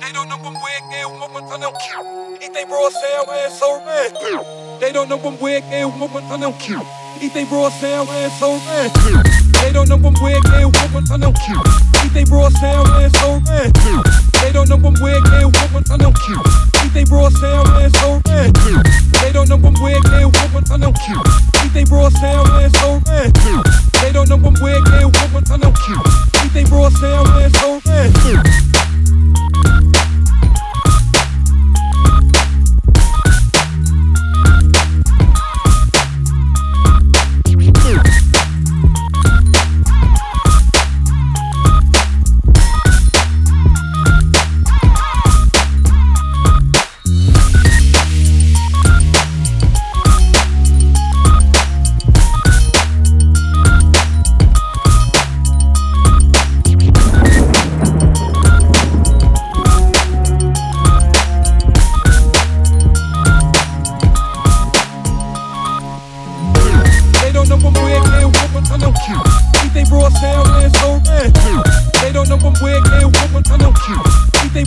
They don't know when we're gay, woman, turn them. Eat they raw sound and so red. They don't know when we're gay, woman, turn them. Eat they raw sound and so red. They don't know when we're gay, woman, turn them. Eat they raw sound and so red. They don't know when we're gay, woman, turn them. Eat they raw sound and so red. They don't know when we're gay, woman, turn them. Eat they raw sound and so red.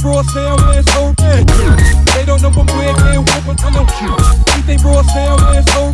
They raw sound so red. They don't know when we're gay, woman, turn them. Eat they raw sound and so